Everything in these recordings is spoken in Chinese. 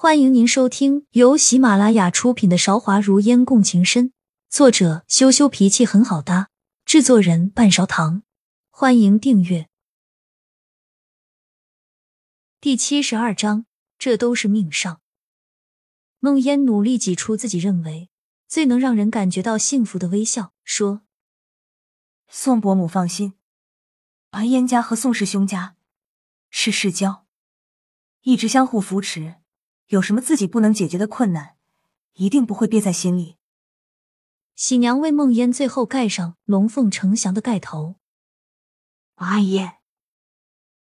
欢迎您收听由喜马拉雅出品的《韶华如烟共情深》，作者羞羞脾气很好搭，制作人半勺糖。欢迎订阅。第七十二章，这都是命上。梦烟努力挤出自己认为最能让人感觉到幸福的微笑，说：“宋伯母放心，而燕家和宋氏兄家是世交，一直相互扶持。”有什么自己不能解决的困难，一定不会憋在心里。喜娘为梦烟最后盖上龙凤呈祥的盖头。阿姨，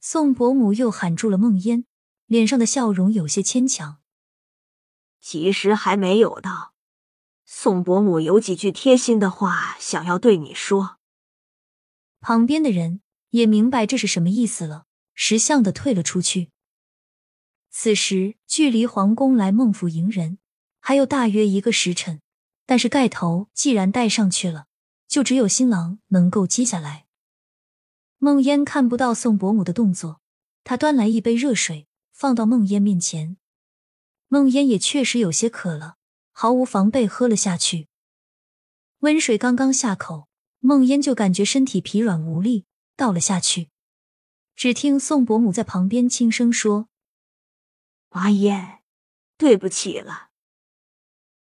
宋伯母又喊住了梦烟，脸上的笑容有些牵强。其实还没有到，宋伯母有几句贴心的话想要对你说。旁边的人也明白这是什么意思了，识相的退了出去。此时距离皇宫来孟府迎人还有大约一个时辰，但是盖头既然戴上去了，就只有新郎能够接下来。孟烟看不到宋伯母的动作，她端来一杯热水放到孟烟面前。孟烟也确实有些渴了，毫无防备喝了下去。温水刚刚下口，孟烟就感觉身体疲软无力，倒了下去。只听宋伯母在旁边轻声说。阿燕，对不起了。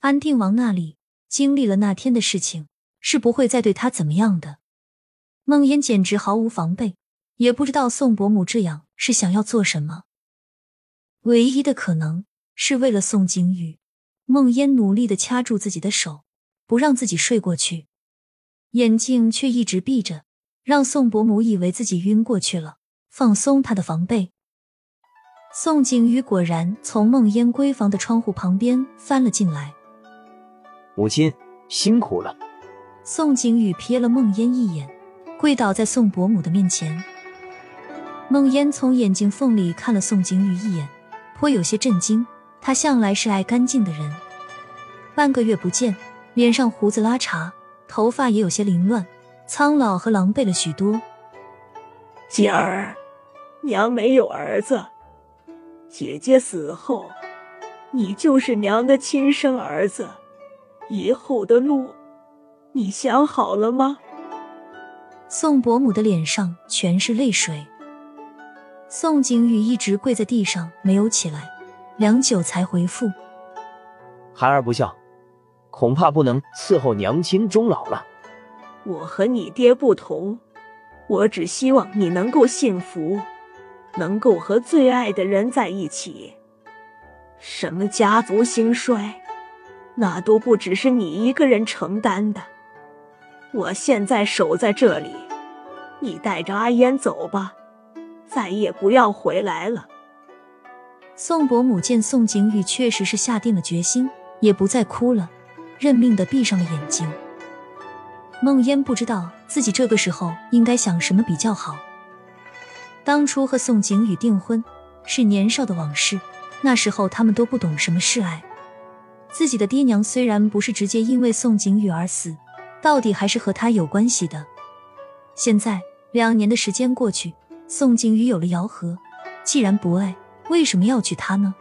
安定王那里经历了那天的事情，是不会再对他怎么样的。梦烟简直毫无防备，也不知道宋伯母这样是想要做什么。唯一的可能是为了宋景宇，梦烟努力的掐住自己的手，不让自己睡过去，眼睛却一直闭着，让宋伯母以为自己晕过去了，放松他的防备。宋景宇果然从梦烟闺房的窗户旁边翻了进来。母亲辛苦了。宋景宇瞥了梦烟一眼，跪倒在宋伯母的面前。梦烟从眼睛缝里看了宋景宇一眼，颇有些震惊。他向来是爱干净的人，半个月不见，脸上胡子拉碴，头发也有些凌乱，苍老和狼狈了许多。景儿，娘没有儿子。姐姐死后，你就是娘的亲生儿子，以后的路，你想好了吗？宋伯母的脸上全是泪水。宋景宇一直跪在地上没有起来，良久才回复：“孩儿不孝，恐怕不能伺候娘亲终老了。我和你爹不同，我只希望你能够幸福。”能够和最爱的人在一起，什么家族兴衰，那都不只是你一个人承担的。我现在守在这里，你带着阿烟走吧，再也不要回来了。宋伯母见宋景宇确实是下定了决心，也不再哭了，认命的闭上了眼睛。梦烟不知道自己这个时候应该想什么比较好。当初和宋景宇订婚是年少的往事，那时候他们都不懂什么是爱。自己的爹娘虽然不是直接因为宋景宇而死，到底还是和他有关系的。现在两年的时间过去，宋景宇有了瑶和，既然不爱，为什么要娶她呢？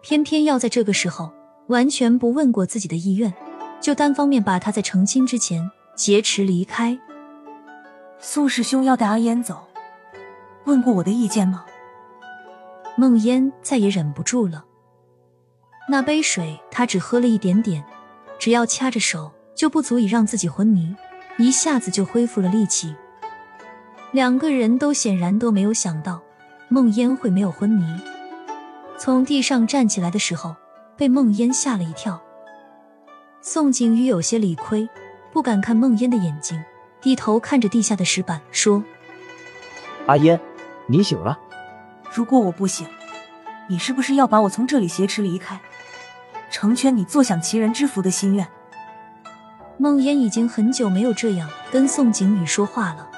偏偏要在这个时候，完全不问过自己的意愿，就单方面把他在成亲之前劫持离开。宋师兄要带阿烟走。问过我的意见吗？梦烟再也忍不住了。那杯水，他只喝了一点点，只要掐着手，就不足以让自己昏迷，一下子就恢复了力气。两个人都显然都没有想到梦烟会没有昏迷。从地上站起来的时候，被梦烟吓了一跳。宋景瑜有些理亏，不敢看梦烟的眼睛，低头看着地下的石板，说：“阿烟。”你醒了。如果我不醒，你是不是要把我从这里挟持离开，成全你坐享其人之福的心愿？梦烟已经很久没有这样跟宋景宇说话了。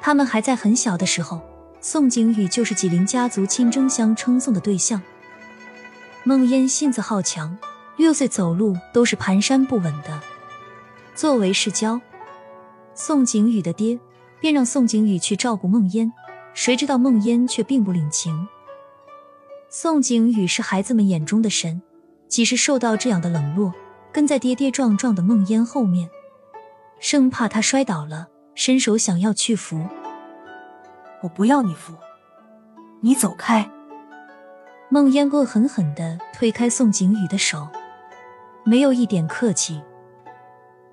他们还在很小的时候，宋景宇就是纪灵家族亲争相称颂的对象。梦烟性子好强，六岁走路都是蹒跚不稳的。作为世交，宋景宇的爹便让宋景宇去照顾梦烟。谁知道梦烟却并不领情。宋景宇是孩子们眼中的神，即使受到这样的冷落，跟在跌跌撞撞的梦烟后面，生怕他摔倒了，伸手想要去扶。我不要你扶，你走开。梦烟恶狠狠的推开宋景宇的手，没有一点客气。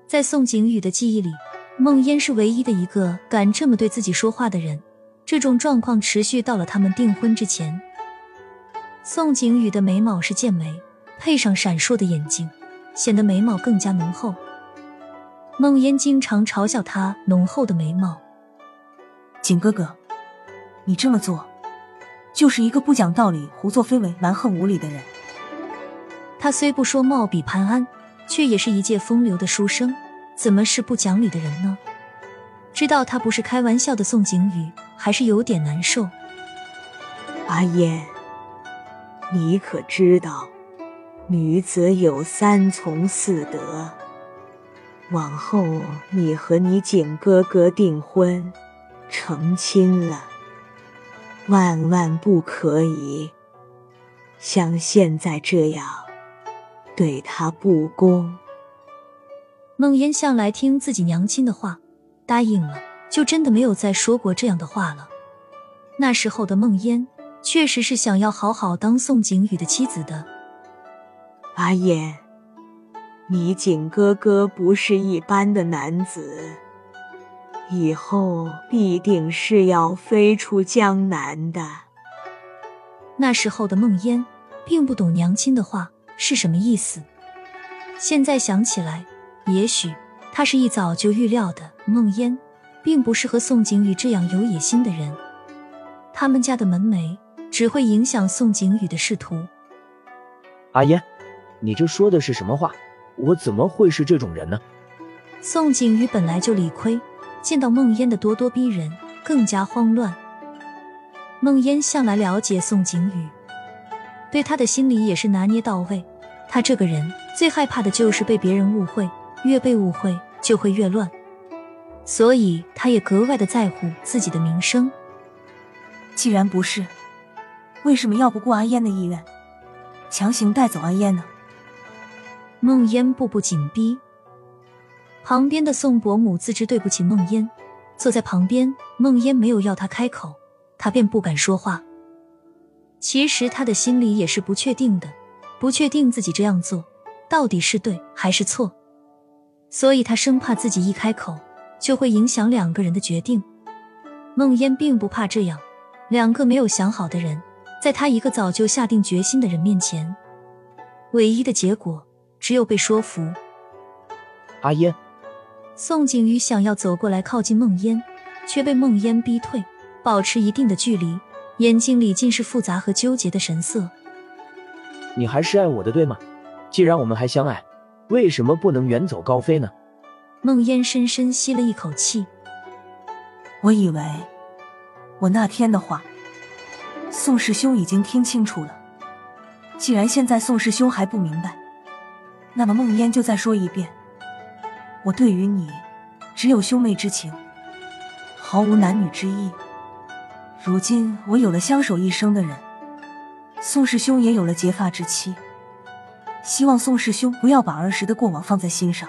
在宋景宇的记忆里，梦烟是唯一的一个敢这么对自己说话的人。这种状况持续到了他们订婚之前。宋景宇的眉毛是剑眉，配上闪烁的眼睛，显得眉毛更加浓厚。梦烟经常嘲笑他浓厚的眉毛。景哥哥，你这么做，就是一个不讲道理、胡作非为、蛮横无理的人。他虽不说貌比潘安，却也是一介风流的书生，怎么是不讲理的人呢？知道他不是开玩笑的宋景宇，还是有点难受。阿燕，你可知道，女子有三从四德。往后你和你景哥哥订婚、成亲了，万万不可以像现在这样对他不公。孟烟向来听自己娘亲的话。答应了，就真的没有再说过这样的话了。那时候的梦烟确实是想要好好当宋景宇的妻子的。阿燕，你景哥哥不是一般的男子，以后必定是要飞出江南的。那时候的梦烟并不懂娘亲的话是什么意思，现在想起来，也许。他是一早就预料的，梦烟并不适合宋景宇这样有野心的人。他们家的门楣只会影响宋景宇的仕途。阿烟，你这说的是什么话？我怎么会是这种人呢？宋景宇本来就理亏，见到孟烟的咄咄逼人，更加慌乱。孟烟向来了解宋景宇，对他的心理也是拿捏到位。他这个人最害怕的就是被别人误会。越被误会就会越乱，所以他也格外的在乎自己的名声。既然不是，为什么要不顾阿烟的意愿，强行带走阿烟呢？梦烟步步紧逼，旁边的宋伯母自知对不起梦烟，坐在旁边。梦烟没有要他开口，他便不敢说话。其实他的心里也是不确定的，不确定自己这样做到底是对还是错。所以他生怕自己一开口就会影响两个人的决定。梦烟并不怕这样，两个没有想好的人，在他一个早就下定决心的人面前，唯一的结果只有被说服。阿烟，宋景瑜想要走过来靠近梦烟，却被梦烟逼退，保持一定的距离，眼睛里尽是复杂和纠结的神色。你还是爱我的，对吗？既然我们还相爱。为什么不能远走高飞呢？孟烟深深吸了一口气。我以为我那天的话，宋师兄已经听清楚了。既然现在宋师兄还不明白，那么孟烟就再说一遍：我对于你只有兄妹之情，毫无男女之意。如今我有了相守一生的人，宋师兄也有了结发之妻。希望宋师兄不要把儿时的过往放在心上。